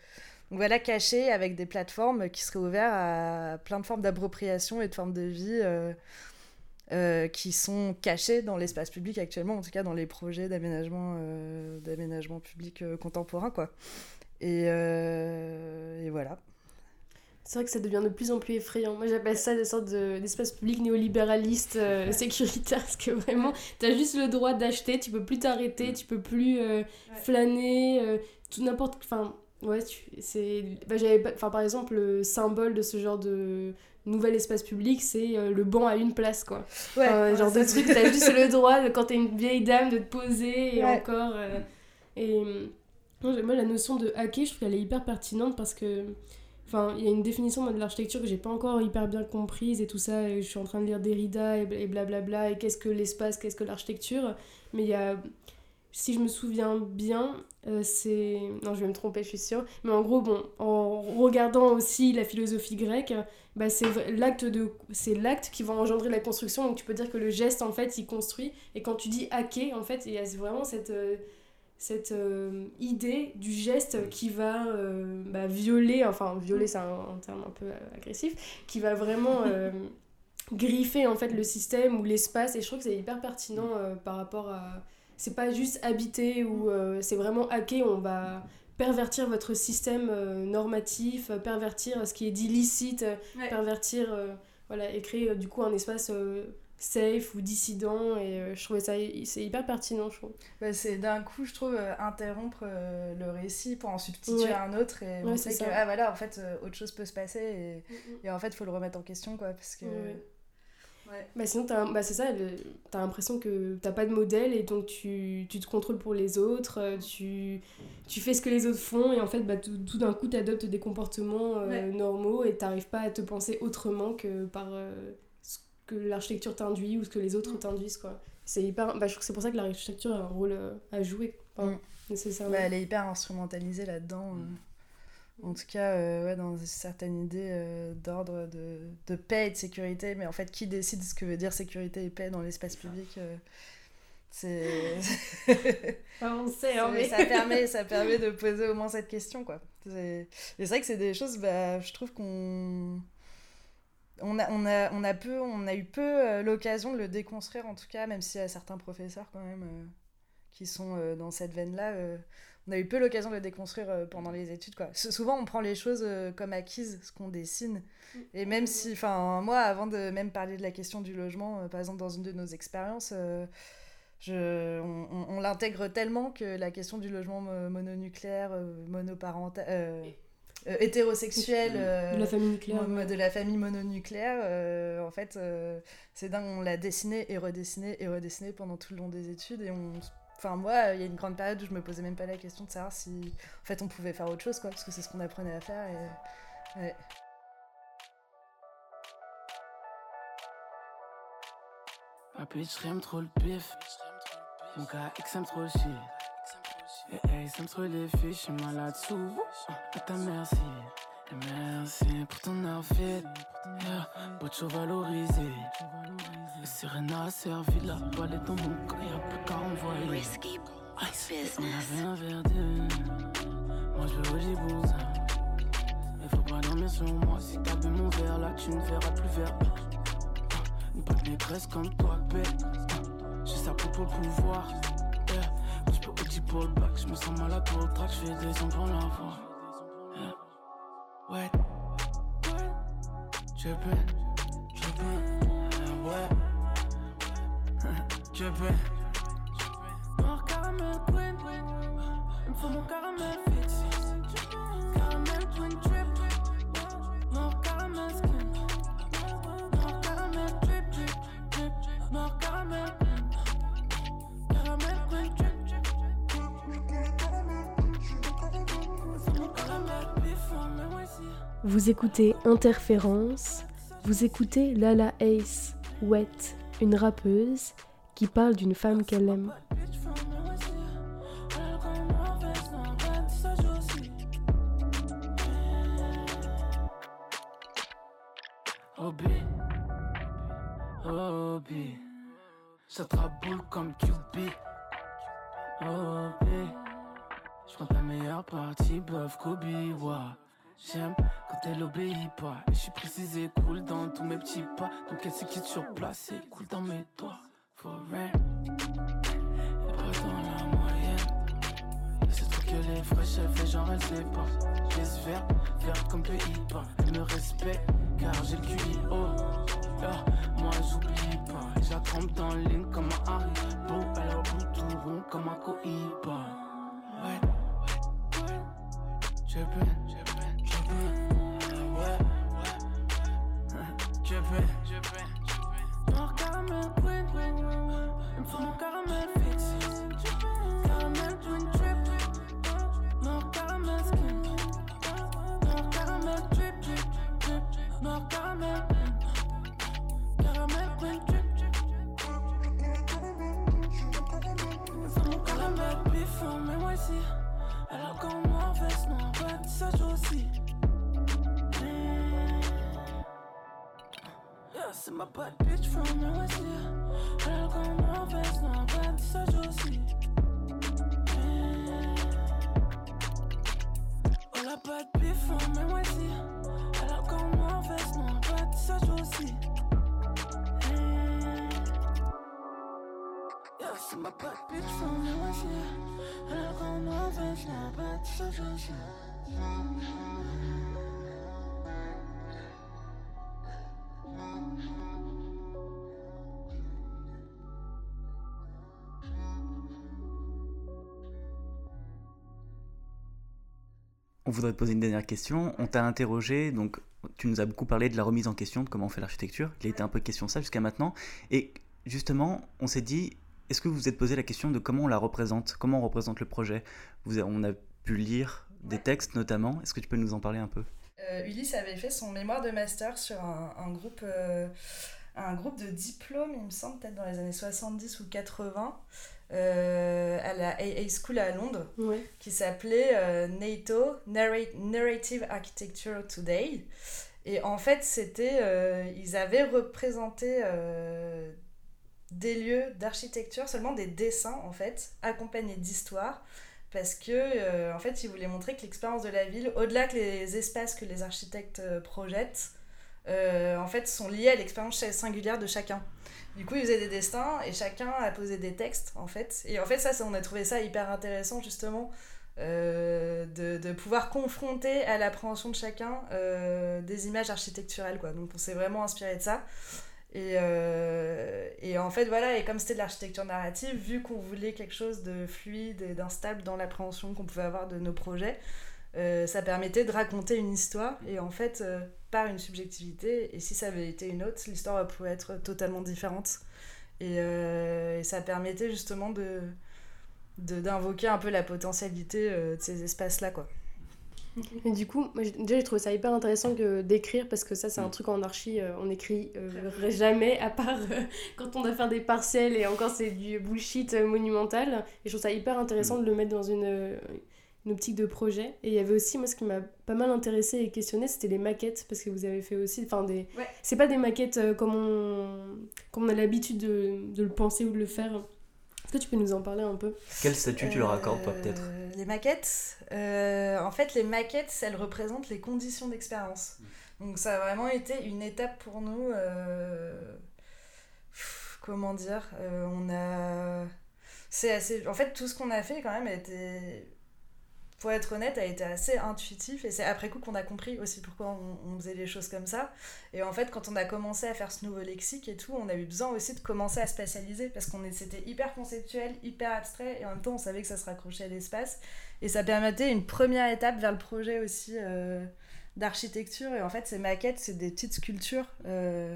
donc voilà, caché avec des plateformes qui seraient ouvertes à plein de formes d'appropriation et de formes de vie euh, euh, qui sont cachées dans l'espace public actuellement, en tout cas dans les projets d'aménagement euh, d'aménagement public contemporain. Quoi. Et, et voilà. C'est vrai que ça devient de plus en plus effrayant. Moi, j'appelle ça des sortes d'espace public néolibéraliste sécuritaire parce que vraiment, tu as juste le droit d'acheter, tu peux plus t'arrêter, tu peux plus flâner, tout n'importe. Enfin, Ouais, c'est. Bah, enfin, par exemple, le symbole de ce genre de nouvel espace public, c'est euh, le banc à une place, quoi. Ouais. genre de truc, t'as juste le droit, quand t'es une vieille dame, de te poser et encore. Euh, et. moi, la notion de hacker, je trouve qu'elle est hyper pertinente parce que. Enfin, il y a une définition de l'architecture que j'ai pas encore hyper bien comprise et tout ça. je suis en train de lire Derrida et blablabla. Et qu'est-ce que l'espace, qu'est-ce que l'architecture. Mais il y a si je me souviens bien, euh, c'est... Non, je vais me tromper, je suis sûre. Mais en gros, bon, en regardant aussi la philosophie grecque, bah, c'est l'acte de... c'est l'acte qui va engendrer la construction. Donc tu peux dire que le geste, en fait, il construit. Et quand tu dis hacker, en fait, il y a vraiment cette, euh, cette euh, idée du geste qui va bah, violer, enfin, violer, c'est un, terme un peu agressif, qui va vraiment... griffer en fait le système ou l'espace et je trouve que c'est hyper pertinent par rapport à c'est pas juste habiter ou euh, c'est vraiment hacker, on va pervertir votre système euh, normatif, pervertir ce qui est dit licite, pervertir, euh, voilà, et créer du coup un espace safe ou dissident et je trouvais ça c'est hyper pertinent je trouve. Bah, c'est d'un coup je trouve interrompre le récit pour en substituer un autre et on sait que ah voilà en fait autre chose peut se passer et, mm, mm. et en fait il faut le remettre en question quoi parce que bah sinon, bah c'est ça, t'as l'impression que t'as pas de modèle et donc tu, tu, te contrôles pour les autres, euh, tu, tu fais ce que les autres font et en fait, bah, tout, tout d'un coup, t'adoptes des comportements euh, normaux et t'arrives pas à te penser autrement que par euh, ce que l'architecture t'induit ou ce que les autres mm. t'induisent, quoi. C'est hyper... Bah, je trouve que c'est pour ça que l'architecture a un rôle à jouer. Enfin, mm. bah, elle est hyper instrumentalisée là-dedans. Mm. En tout cas, euh, ouais, dans certaines idées euh, d'ordre de, de, paix et de sécurité. Mais en fait, qui décide ce que veut dire sécurité et paix dans l'espace public euh, C'est. on sait, hein, mais. ça, permet, ça permet de poser au moins cette question, quoi. Et c'est vrai que c'est des choses, bah, je trouve qu'on. On a, on, a, on, a peu, on a eu peu l'occasion de le déconstruire, en tout cas, même s'il y a certains professeurs, quand même, qui sont dans cette veine-là on a eu peu l'occasion de le déconstruire euh, pendant les études. Quoi. Souvent, on prend les choses euh, comme acquises, ce qu'on dessine. Mm. Et même si, enfin, moi, avant de même parler de la question du logement, euh, par exemple, dans une de nos expériences, je, on, l'intègre tellement que la question du logement mononucléaire, monoparental, hétérosexuel, de la famille nucléaire, de la famille mononucléaire, en fait, c'est dingue, on l'a dessiné et redessiné et redessiné pendant tout le long des études et on Enfin, moi, il y a une grande période où je me posais même pas la question de savoir si, en fait, on pouvait faire autre chose, quoi, parce que c'est ce qu'on apprenait à faire. Et... Ouais. Ma bitch rime trop le pif. Mon gars X trop le shit. Et hey, ça me les filles, je suis malade sous. À ta merci. Et merci pour ton outfit. Yeah, Bocho valorisé. Et Serena a servi la est dans mon corps, y'a plus qu'à envoyer. Risky business. On avait un verre de. Moi je veux Oli Bouza. Mais faut pas dormir sur moi. Si t'as bu mon verre là, tu ne verras plus vert. Une bonne négresse comme toi, bête. J'ai ça pour le pouvoir. Yeah. Je peux Audi pour le bac. Je me sens malade pour le track. Je fais des pour la voix. Yeah. Ouais. Je peux. Je peux. Noir caramel queen. Il me faut mon caramel fixe. Caramel twin trip. Noir caramel skin. Noir caramel drip drip drip. Noir caramel queen. Caramel queen drip drip. Mon caramel bif, mais moi aussi. Vous écoutez Interférence, vous écoutez Lala Ace, Wet, une rappeuse qui parle d'une femme qu'elle aime. Ça joue aussi. Hobby, hobby, ça boule comme QB. Hobby, je prends ta meilleure partie, buff Kobe, ouais. J'aime quand elle obéit pas. Et je suis précisé, cool dans tous mes petits pas. Donc elle sait qui est sur place, et cool dans mes doigts. For dans la moyenne. Et ce truc que les fraîches, elle fait genre elle sait pas. Laisse verte, verte comme pays pas. Elle me respecte car j'ai le QI. Ah, moi j'oublie pas. J'attends dans le ligne comme un. Beau, elle a bout tout rond comme un Cohiba. Ouais, ouais, ouais. Je mon caramel fixe. Caramel twin trip. Noir caramel skin. Noir caramel drip, drip, drip. Noir caramel. Caramel queen drip, drip. C'est mon caramel bif, mais moi moi veste noire, bête, ça aussi. C'est ma bad bitch from the west, yeah. Elle comme moi veste noire, bête, ça joue aussi. Oh la bad bitch from the west, yeah. Elle comme moi veste noire, bête, ça joue aussi. Yeah, c'est ma bad bitch from the west, yeah. Elle comme moi veste noire, bête, ça joue On voudrait te poser une dernière question. On t'a interrogé, donc tu nous as beaucoup parlé de la remise en question, de comment on fait l'architecture. Il a été un peu question ça jusqu'à maintenant. Et justement, on s'est dit, est-ce que vous vous êtes posé la question de comment on la représente? Comment on représente le projet? On a pu lire des textes notamment. Est-ce que tu peux nous en parler un peu? Ulysse avait fait son mémoire de master sur un, un groupe, euh, un groupe de diplôme, il me semble, peut-être dans les années 70 ou 80, euh, à la AA School à Londres, Ouais. qui s'appelait euh, NATO, Narrate- Narrative Architecture Today. Et en fait, c'était, euh, ils avaient représenté euh, des lieux d'architecture, seulement des dessins en fait, accompagnés d'histoires, parce que euh, en fait, ils voulaient montrer que l'expérience de la ville, au-delà que les espaces que les architectes euh, projettent, euh, en fait, sont liés à l'expérience singulière de chacun. Du coup, ils faisaient des destins et chacun a posé des textes, en fait. Et en fait, ça, ça- on a trouvé ça hyper intéressant, justement, euh, de, pouvoir confronter à l'appréhension de chacun des images architecturales, quoi. Donc, on s'est vraiment inspiré de ça. Et, euh, et en fait, voilà, et comme c'était de l'architecture narrative, vu qu'on voulait quelque chose de fluide et d'instable dans l'appréhension qu'on pouvait avoir de nos projets, euh, ça permettait de raconter une histoire et en fait, euh, par une subjectivité. Et si ça avait été une autre, l'histoire pouvait être totalement différente. Et, et ça permettait justement de, d'invoquer un peu la potentialité de ces espaces-là, quoi. Et du coup, moi, déjà, j'ai trouvé ça hyper intéressant que d'écrire parce que ça, c'est un mm. truc en archi, on écrit jamais, à part quand on doit faire des partiels et encore, c'est du bullshit monumental. Et je trouve ça hyper intéressant mm. de le mettre dans une, une optique de projet. Et il y avait aussi, moi, ce qui m'a pas mal intéressé et questionné, c'était les maquettes, parce que vous avez fait aussi. Enfin, des. C'est pas des maquettes euh, comme, on, comme on a l'habitude de, de, le penser ou de le faire. Que tu peux nous en parler un peu? Quel statut tu leur accordes, peut-être? Euh, Les maquettes, euh, en fait, les maquettes, elles représentent les conditions d'expérience. Mm. Donc, ça a vraiment été une étape pour nous. comment dire On a. C'est assez. En fait, tout ce qu'on a fait, quand même, était pour être honnête, a été assez intuitif. Et c'est après coup qu'on a compris aussi pourquoi on, faisait les choses comme ça. Et en fait, quand on a commencé à faire ce nouveau lexique et tout, on a eu besoin aussi de commencer à spatialiser parce qu'on c'était hyper conceptuel, hyper abstrait. Et en même temps, on savait que ça se raccrochait à l'espace. Et ça permettait une première étape vers le projet aussi euh, d'architecture. Et en fait, ces maquettes, c'est des petites sculptures. Euh,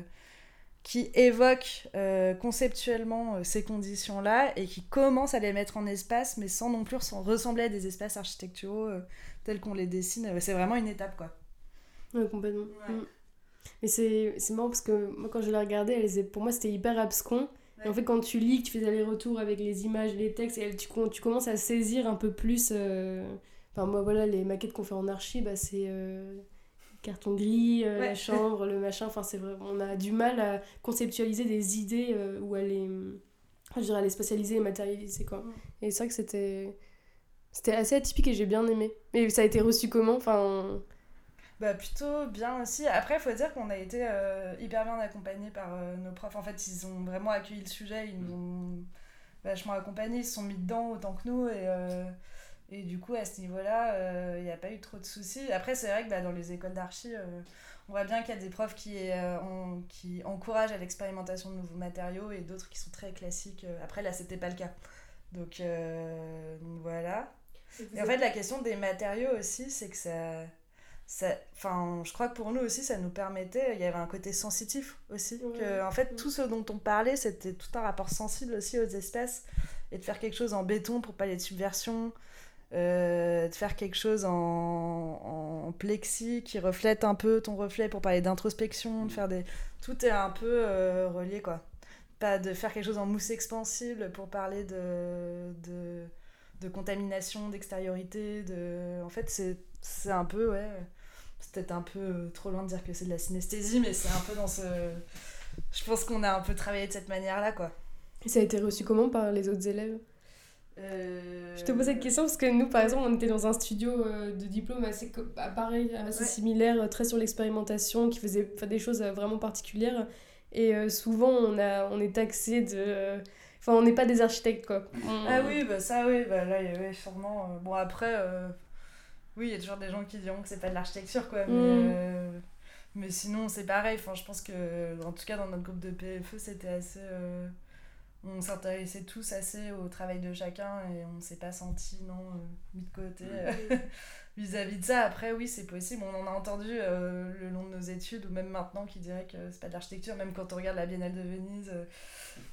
qui évoque euh, conceptuellement euh, ces conditions-là et qui commence à les mettre en espace, mais sans non plus ressembler à des espaces architecturaux euh, tels qu'on les dessine. C'est vraiment une étape, quoi. Ouais, complètement. Mm. Mais c'est marrant parce que moi, quand je l'ai regardée, elle, pour moi, c'était hyper abscon. Et en fait, quand tu lis, que tu fais aller-retour avec les images, les textes, et tu, tu commences à saisir un peu plus. Enfin, moi, voilà, les maquettes qu'on fait en archi, bah, c'est carton gris, euh, la chambre, le machin. Enfin, c'est vrai, on a du mal à conceptualiser des idées euh, ou à les, je dirais, à les spatialiser et matérialiser, quoi. Et c'est vrai que c'était, c'était assez atypique et j'ai bien aimé. Mais ça a été reçu comment Enfin. Bah plutôt bien aussi. Après, il faut dire qu'on a été euh, hyper bien accompagnés par nos profs. En fait, ils ont vraiment accueilli le sujet, ils nous ont vachement accompagnés, ils se sont mis dedans autant que nous. Et, et du coup, à ce niveau-là, il euh, n'y a pas eu trop de soucis. Après, c'est vrai que bah, dans les écoles d'archi, euh, on voit bien qu'il y a des profs qui, euh, qui encouragent à l'expérimentation de nouveaux matériaux et d'autres qui sont très classiques. Après, là, c'était pas le cas. Donc, voilà. Et en fait, la question des matériaux aussi, c'est que ça. Enfin, je crois que pour nous aussi, ça nous permettait, il y avait un côté sensitif aussi. Que, en fait, tout ce dont on parlait, c'était tout un rapport sensible aussi aux espèces. Et de faire quelque chose en béton pour pas les subversions, euh, de faire quelque chose en, en, plexi qui reflète un peu ton reflet pour parler d'introspection, de faire des... Tout est un peu euh, relié, quoi. Pas de faire quelque chose en mousse expansible pour parler de, de, de contamination, d'extériorité, de... En fait, c'est un peu, ouais... C'est peut-être un peu trop loin de dire que c'est de la synesthésie, mais c'est un peu dans ce... Je pense qu'on a un peu travaillé de cette manière-là, quoi. Et ça a été reçu comment par les autres élèves? Euh, je te pose cette question parce que nous, par exemple, on était dans un studio euh, de diplôme assez bah, pareil, assez similaire, euh, très sur l'expérimentation, qui faisait des choses vraiment particulières. Et souvent, on, a, on est taxé de. Enfin, on n'est pas des architectes, quoi. Ah oui, bah ça, oui, bah là, ouais, sûrement. Bon, après, oui, il y a toujours des gens qui diront que c'est pas de l'architecture, quoi. Mais, mm. mais sinon, c'est pareil. Enfin, je pense que, en tout cas, dans notre groupe de PFE, c'était assez on s'intéressait tous assez au travail de chacun et on s'est pas senti non euh, mis de côté. vis-à-vis de ça après oui c'est possible. On en a entendu euh, le long de nos études ou même maintenant qui dirait que c'est pas de l'architecture même quand on regarde la Biennale de Venise euh,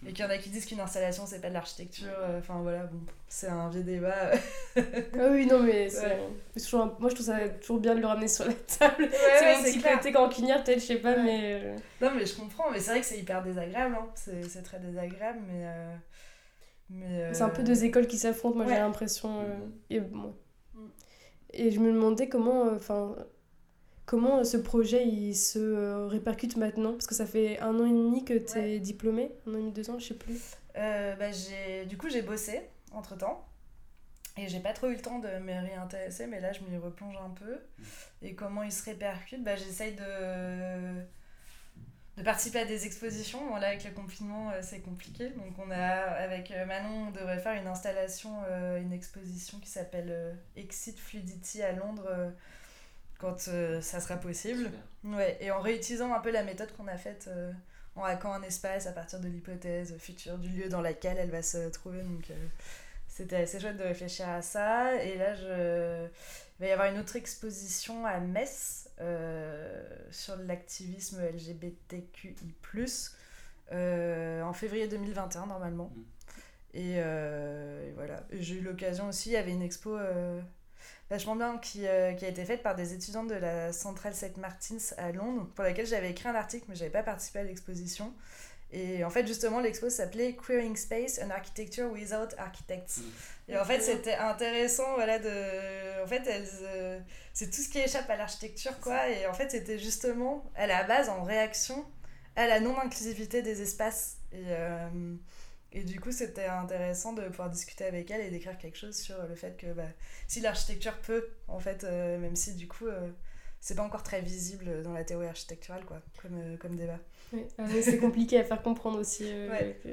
et qu'il y en a qui disent qu'une installation c'est pas de l'architecture enfin voilà bon c'est un vieux débat. Ah oui non mais toujours moi je trouve ça toujours bien de le ramener sur la table. C'est mon petit côté peut-être je sais pas mais non mais je comprends mais c'est vrai que c'est hyper désagréable hein. c'est très désagréable mais mais c'est un peu deux écoles qui s'affrontent moi j'ai l'impression et bon et je me demandais comment, euh, enfin, comment ce projet il se euh, répercute maintenant Parce que ça fait un an et demi que tu es diplômée, un an et demi, deux ans, je sais plus. Euh, bah, du coup, j'ai bossé entre temps. Et j'ai pas trop eu le temps de me réintéresser, mais là je m'y replonge un peu. Et comment il se répercute? Bah, J'essaye de participer à des expositions. Bon, là, avec le confinement, euh, c'est compliqué. Donc, on a, avec euh, Manon, on devrait faire une installation, euh, une exposition qui s'appelle Exit Fluidity à Londres quand ça sera possible. Ouais, et en réutilisant un peu la méthode qu'on a faite en hackant un espace à partir de l'hypothèse future du lieu dans lequel elle va se trouver. Donc, c'était assez chouette de réfléchir à ça. Et là, je... il va y avoir une autre exposition à Metz euh, sur l'activisme LGBTQI, euh, en février 2021 normalement. Mm. Et, euh, et voilà. J'ai eu l'occasion aussi, il y avait une expo euh, vachement bien qui, euh, qui a été faite par des étudiants de la Central St. Martins à Londres, pour laquelle j'avais écrit un article, mais j'avais pas participé à l'exposition. Et en fait, justement, l'expo s'appelait Queering Space, an Architecture Without Architects. Et en fait, c'était intéressant, voilà, de... En fait, elles, euh, c'est tout ce qui échappe à l'architecture, quoi. Et en fait, c'était justement, à la base, en réaction à la non-inclusivité des espaces. Et, euh, et du coup, c'était intéressant de pouvoir discuter avec elle et d'écrire quelque chose sur le fait que bah, si l'architecture peut, en fait, euh, même si du coup, euh, c'est pas encore très visible dans la théorie architecturale, quoi, comme, euh, comme débat. Ouais. Ah, c'est compliqué à faire comprendre aussi. euh, Ouais. que-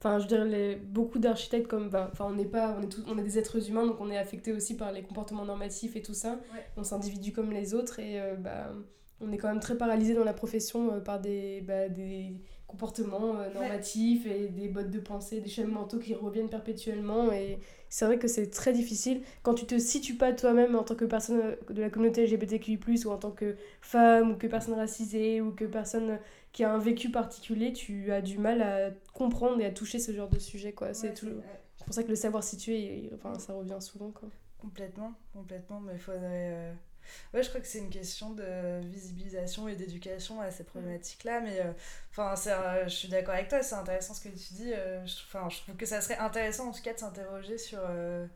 Enfin, je dirais, les- beaucoup d'architectes, comme. bah, Enfin, on n'est pas. On est, tous- on est des êtres humains, donc on est affecté aussi par les comportements normatifs et tout ça. On s'individue comme les autres et euh, bah, on est quand même très paralysé dans la profession euh, par des, bah, des comportements normatifs et des bottes de pensée, des chaînes mentaux qui reviennent perpétuellement. Et c'est vrai que c'est très difficile quand tu te situes pas toi-même en tant que personne de la communauté LGBTQI, ou en tant que femme, ou que personne racisée, ou que personne qui a un vécu particulier, tu as du mal à comprendre et à toucher ce genre de sujet. quoi. C'est Ouais, tout- ouais. c'est pour ça que le savoir situé, il- enfin, ça revient souvent. Quoi. Complètement, complètement, mais il faudrait... euh, Ouais, je crois que c'est une question de visibilisation et d'éducation à ces problématiques-là, mais euh, enfin, c'est, euh, je suis d'accord avec toi, c'est intéressant ce que tu dis. euh, je, trouve que ça serait intéressant en tout cas de s'interroger sur, euh,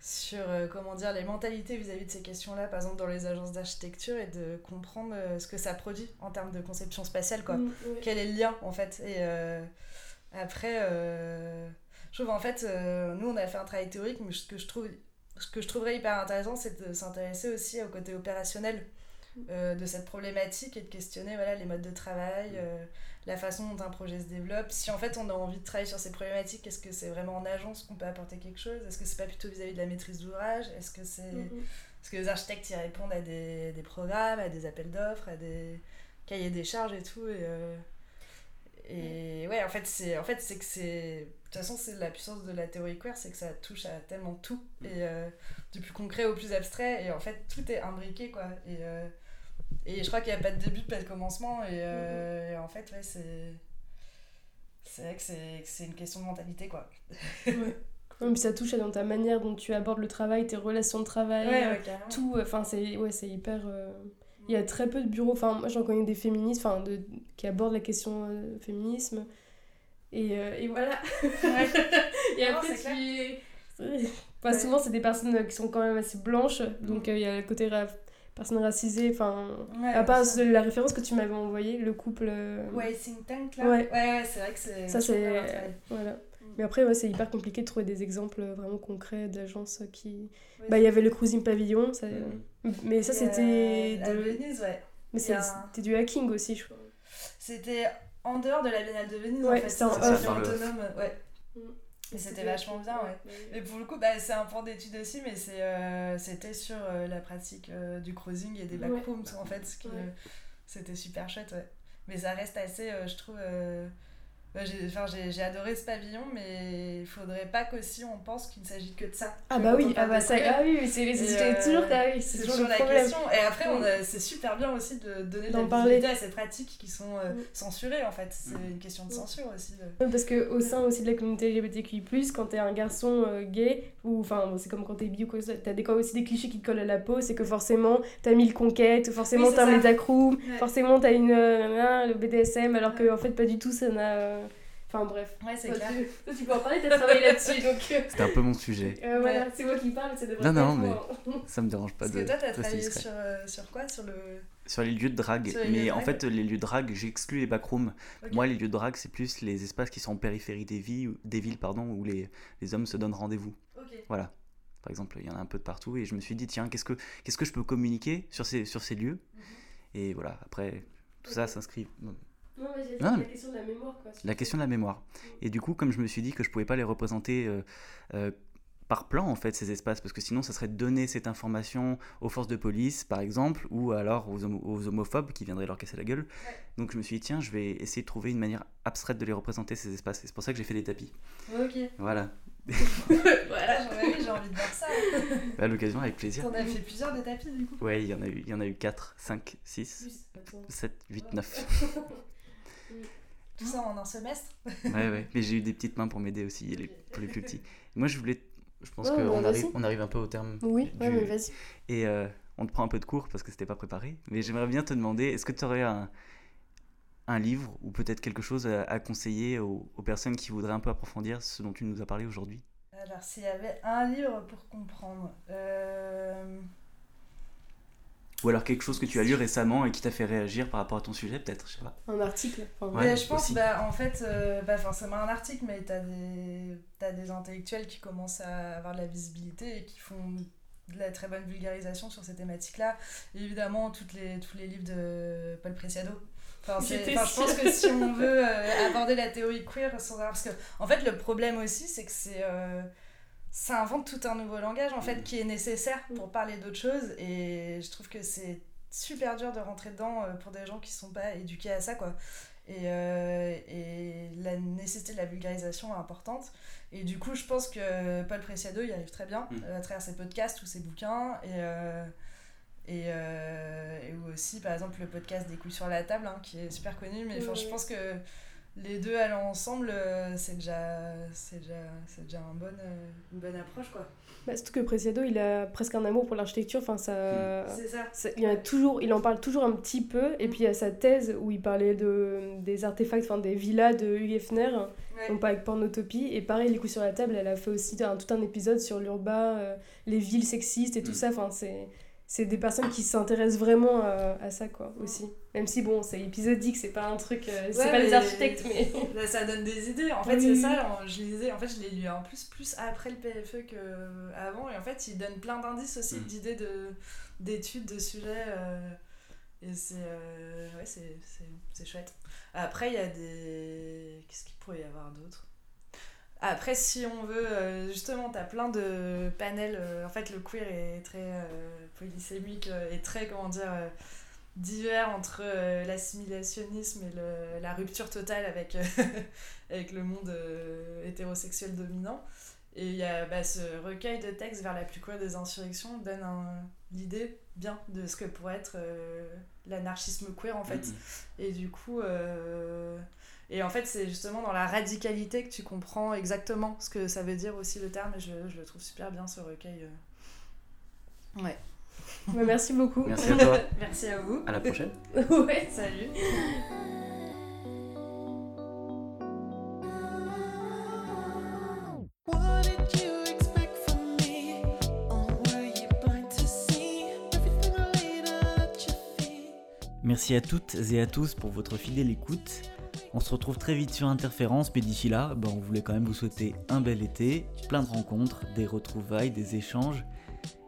sur euh, comment dire, les mentalités vis-à-vis de ces questions-là, par exemple dans les agences d'architecture, et de comprendre euh, ce que ça produit en termes de conception spatiale, quoi. Mm, quel est le lien en fait et euh, après euh, je trouve en fait euh, nous on a fait un travail théorique mais ce que je trouve ce que je trouverais hyper intéressant c'est de s'intéresser aussi au côté opérationnel euh, de cette problématique et de questionner voilà les modes de travail euh, la façon dont un projet se développe si en fait on a envie de travailler sur ces problématiques est-ce que c'est vraiment en agence qu'on peut apporter quelque chose? Est-ce que c'est pas plutôt vis-à-vis de la maîtrise d'ouvrage? Est-ce que c'est Mm, mm. parce que les architectes, ils répondent à des, des programmes, à des appels d'offres, à des cahiers des charges et tout. Et, euh, et ouais, en fait, c'est en fait, que c'est. De toute façon, c'est la puissance de la théorie queer, c'est que ça touche à tellement tout. Et euh, du plus concret au plus abstrait. Et en fait, tout est imbriqué, quoi. Et, euh, et je crois qu'il n'y a pas de début, pas de commencement. Et, euh, et en fait, ouais, c'est. C'est vrai que c'est une question de mentalité, quoi. Ouais, puis ça touche à dans ta manière dont tu abordes le travail, tes relations de travail, euh, tout. Enfin, c'est ouais, c'est hyper. euh, Il y a très peu de bureaux. Enfin, moi, j'en connais des féministes, enfin, de... qui abordent la question euh, féminisme. Et, euh, et voilà. et après, tu. Enfin, Ouais. souvent, c'est des personnes euh, qui sont quand même assez blanches. Donc, euh, il y a le côté. Personnes racisées. Enfin, Ouais, à part ce- la référence que tu m'avais envoyée, le couple. euh, Ouais, think tank là. Ouais. Ouais, ouais, c'est vrai que c'est. Ça, c'est. Voilà. Mm. Mais après, ouais, c'est hyper compliqué de trouver des exemples vraiment concrets d'agences qui. Bah, il y avait le Cruising Pavillon, ça... Mhm. mais ça, c'était. euh, de- Venise, ouais. Mais c'est- un- c'était du hacking aussi, je crois. C'était en dehors de la Biennale de Venise, Ouais, en fait. c'était en C'était off. autonome, ouais. Mm. Et c'était vachement bien, ouais. Mais pour le coup, bah, c'est un point d'étude aussi, mais c'est, euh, c'était sur euh, la pratique euh, du cruising et des Ouais. backrooms, en fait. Ce qui, Ouais. c'était super chouette, ouais. Mais ça reste assez, je trouve. Euh, j'ai, enfin, j'ai, j'ai adoré ce pavillon, mais il faudrait pas qu'aussi on pense qu'il ne s'agit que de ça. Ah bah oui, ah bah ça, queer, ah oui, c'est euh, toujours, ah oui, c'est c'est toujours la problème. question. Et après, on a- c'est super bien aussi de donner de D'en la parler. à ces pratiques qui sont euh, censurées, en fait. C'est une question de censure aussi. Parce que au sein aussi de la communauté LGBTQI+, quand t'es un garçon euh, gay, ou enfin c'est comme quand t'es bi ou quoi t'as des, quand aussi des clichés qui te collent à la peau, c'est que forcément t'as mis le conquête, forcément t'as ça. les acrooms, Ouais. forcément t'as une, euh, le BDSM, alors que en fait pas du tout ça n'a... Enfin bref. Ouais, c'est clair. tu, toi, tu peux en parler, t'as travaillé là-dessus, donc euh, C'était un peu mon sujet. euh, voilà, Ouais. c'est moi qui parle, ça devrait Non, non, mais- moi. Ça me dérange pas Parce de que toi, t'as travaillé sur, euh, sur quoi? Sur le. Sur les lieux de drague. Mais de en drague. fait, les lieux de drague, j'exclus les backrooms. Moi, les lieux de drague, c'est plus les espaces qui sont en périphérie des, villes, des villes pardon, où les, les hommes se donnent rendez-vous. Ok. Voilà. Par exemple, il y en a un peu de partout et je me suis dit, tiens, qu'est-ce que, qu'est-ce que je peux communiquer sur ces, sur ces lieux? Et voilà, après, tout ça s'inscrit. Non, mais j'ai la mais- question de la mémoire quoi. La question de la mémoire. Et du coup, comme je me suis dit que je pouvais pas les représenter euh, euh, par plan, en fait, ces espaces, parce que sinon, ça serait donner cette information aux forces de police, par exemple, ou alors aux, homo- aux homophobes qui viendraient leur casser la gueule. Donc, je me suis dit, tiens, je vais essayer de trouver une manière abstraite de les représenter, ces espaces. Et c'est pour ça que j'ai fait des tapis. Ok. Voilà. Voilà, j'en- oui, j'ai envie de voir ça. À l'occasion, avec plaisir. T'en as fait plusieurs de tapis du coup? Ouais, il y en a eu, il y en a eu 4, 5, 6, Plus, attends. 7, 8, 9. Tout ça en un semestre. Ouais, ouais. Mais j'ai eu des petites mains pour m'aider aussi, les, pour les plus petits. Moi, je voulais. Je pense Ouais, qu'on bah, arrive, on arrive un peu au terme. Oui, du- ouais, mais vas-y. Et euh, on te prend un peu de cours parce que c'était pas préparé. Mais j'aimerais bien te demander est-ce que tu aurais un, un livre ou peut-être quelque chose à, à conseiller aux, aux personnes qui voudraient un peu approfondir ce dont tu nous as parlé aujourd'hui? Alors, s'il y avait un livre pour comprendre. euh, Ou alors quelque chose que tu as lu récemment et qui t'a fait réagir par rapport à ton sujet, peut-être Je sais pas. Un article. enfin, Ouais, je pense, aussi. bah, en fait, euh, pas forcément un article, mais t'as des, t'as des intellectuels qui commencent à avoir de la visibilité et qui font de la très bonne vulgarisation sur ces thématiques-là. Évidemment, toutes les, tous les livres de Paul Preciado. Enfin, c'est- je pense que si on veut euh, aborder la théorie queer sans avoir... Parce que, en fait, le problème aussi, c'est que c'est... euh, ça invente tout un nouveau langage en fait qui est nécessaire pour parler d'autres choses et je trouve que c'est super dur de rentrer dedans euh, pour des gens qui sont pas éduqués à ça quoi. Et, euh, et la nécessité de la vulgarisation est importante. Et du coup je pense que Paul Preciado y arrive très bien Mm. euh, à travers ses podcasts ou ses bouquins et euh, et, euh, aussi par exemple le podcast des couilles sur la table hein, qui est super connu mais je pense que les deux allant ensemble euh, c'est déjà c'est déjà c'est déjà un bon, euh, une bonne approche quoi Bah, surtout que Preciado, il a presque un amour pour l'architecture. Enfin, ça... c'est ça ça- il, y en a toujours, il en parle toujours un petit peu. Et puis il y a sa thèse où il parlait de, des artefacts, enfin des villas de Hugh Hefner, Ouais. non pas avec Pornotopie. Et pareil, Les coups sur la table, elle a fait aussi un, tout un épisode sur l'urbain, euh, les villes sexistes et tout Mm. ça. Enfin, c'est, c'est des personnes qui s'intéressent vraiment à, à ça, quoi, aussi. Même si, bon, c'est épisodique, c'est pas un truc. euh, c'est Ouais, pas les architectes, mais. Bah, ça donne des idées. En fait, Oui, c'est ça. Je lisais. En fait, je l'ai lu en plus plus après le PFE que avant. Et en fait, il donne plein d'indices aussi, Mm. d'idées de d'études, de sujets. euh, et c'est euh, ouais, c'est c'est c'est chouette. Après, il y a des. Qu'est-ce qu'il pourrait y avoir d'autre? Après, si on veut, euh, justement, t'as plein de panels. euh, en fait, le queer est très euh, polysémique euh, et très, comment dire, euh, divers entre euh, l'assimilationnisme et le- la rupture totale avec, avec le monde hétérosexuel dominant. Et il y a bah, ce recueil de textes vers la plus queer des insurrections donne l'idée bien de ce que pourrait être l'anarchisme queer en fait. Mhm. Et du coup, et en fait, c'est justement dans la radicalité que tu comprends exactement ce que ça veut dire aussi le terme. Et je, je le trouve super bien ce recueil. euh. Ouais. Bah, merci beaucoup. Merci à toi. Merci à vous. À la prochaine. ouais. Salut. Feet? Merci à toutes et à tous pour votre fidèle écoute. On se retrouve très vite sur Interférence, mais d'ici là, bah, on voulait quand même vous souhaiter un bel été, plein de rencontres, des retrouvailles, des échanges,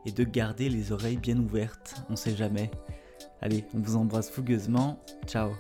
et de garder les oreilles bien ouvertes, on sait jamais. Allez, on vous embrasse fougueusement, ciao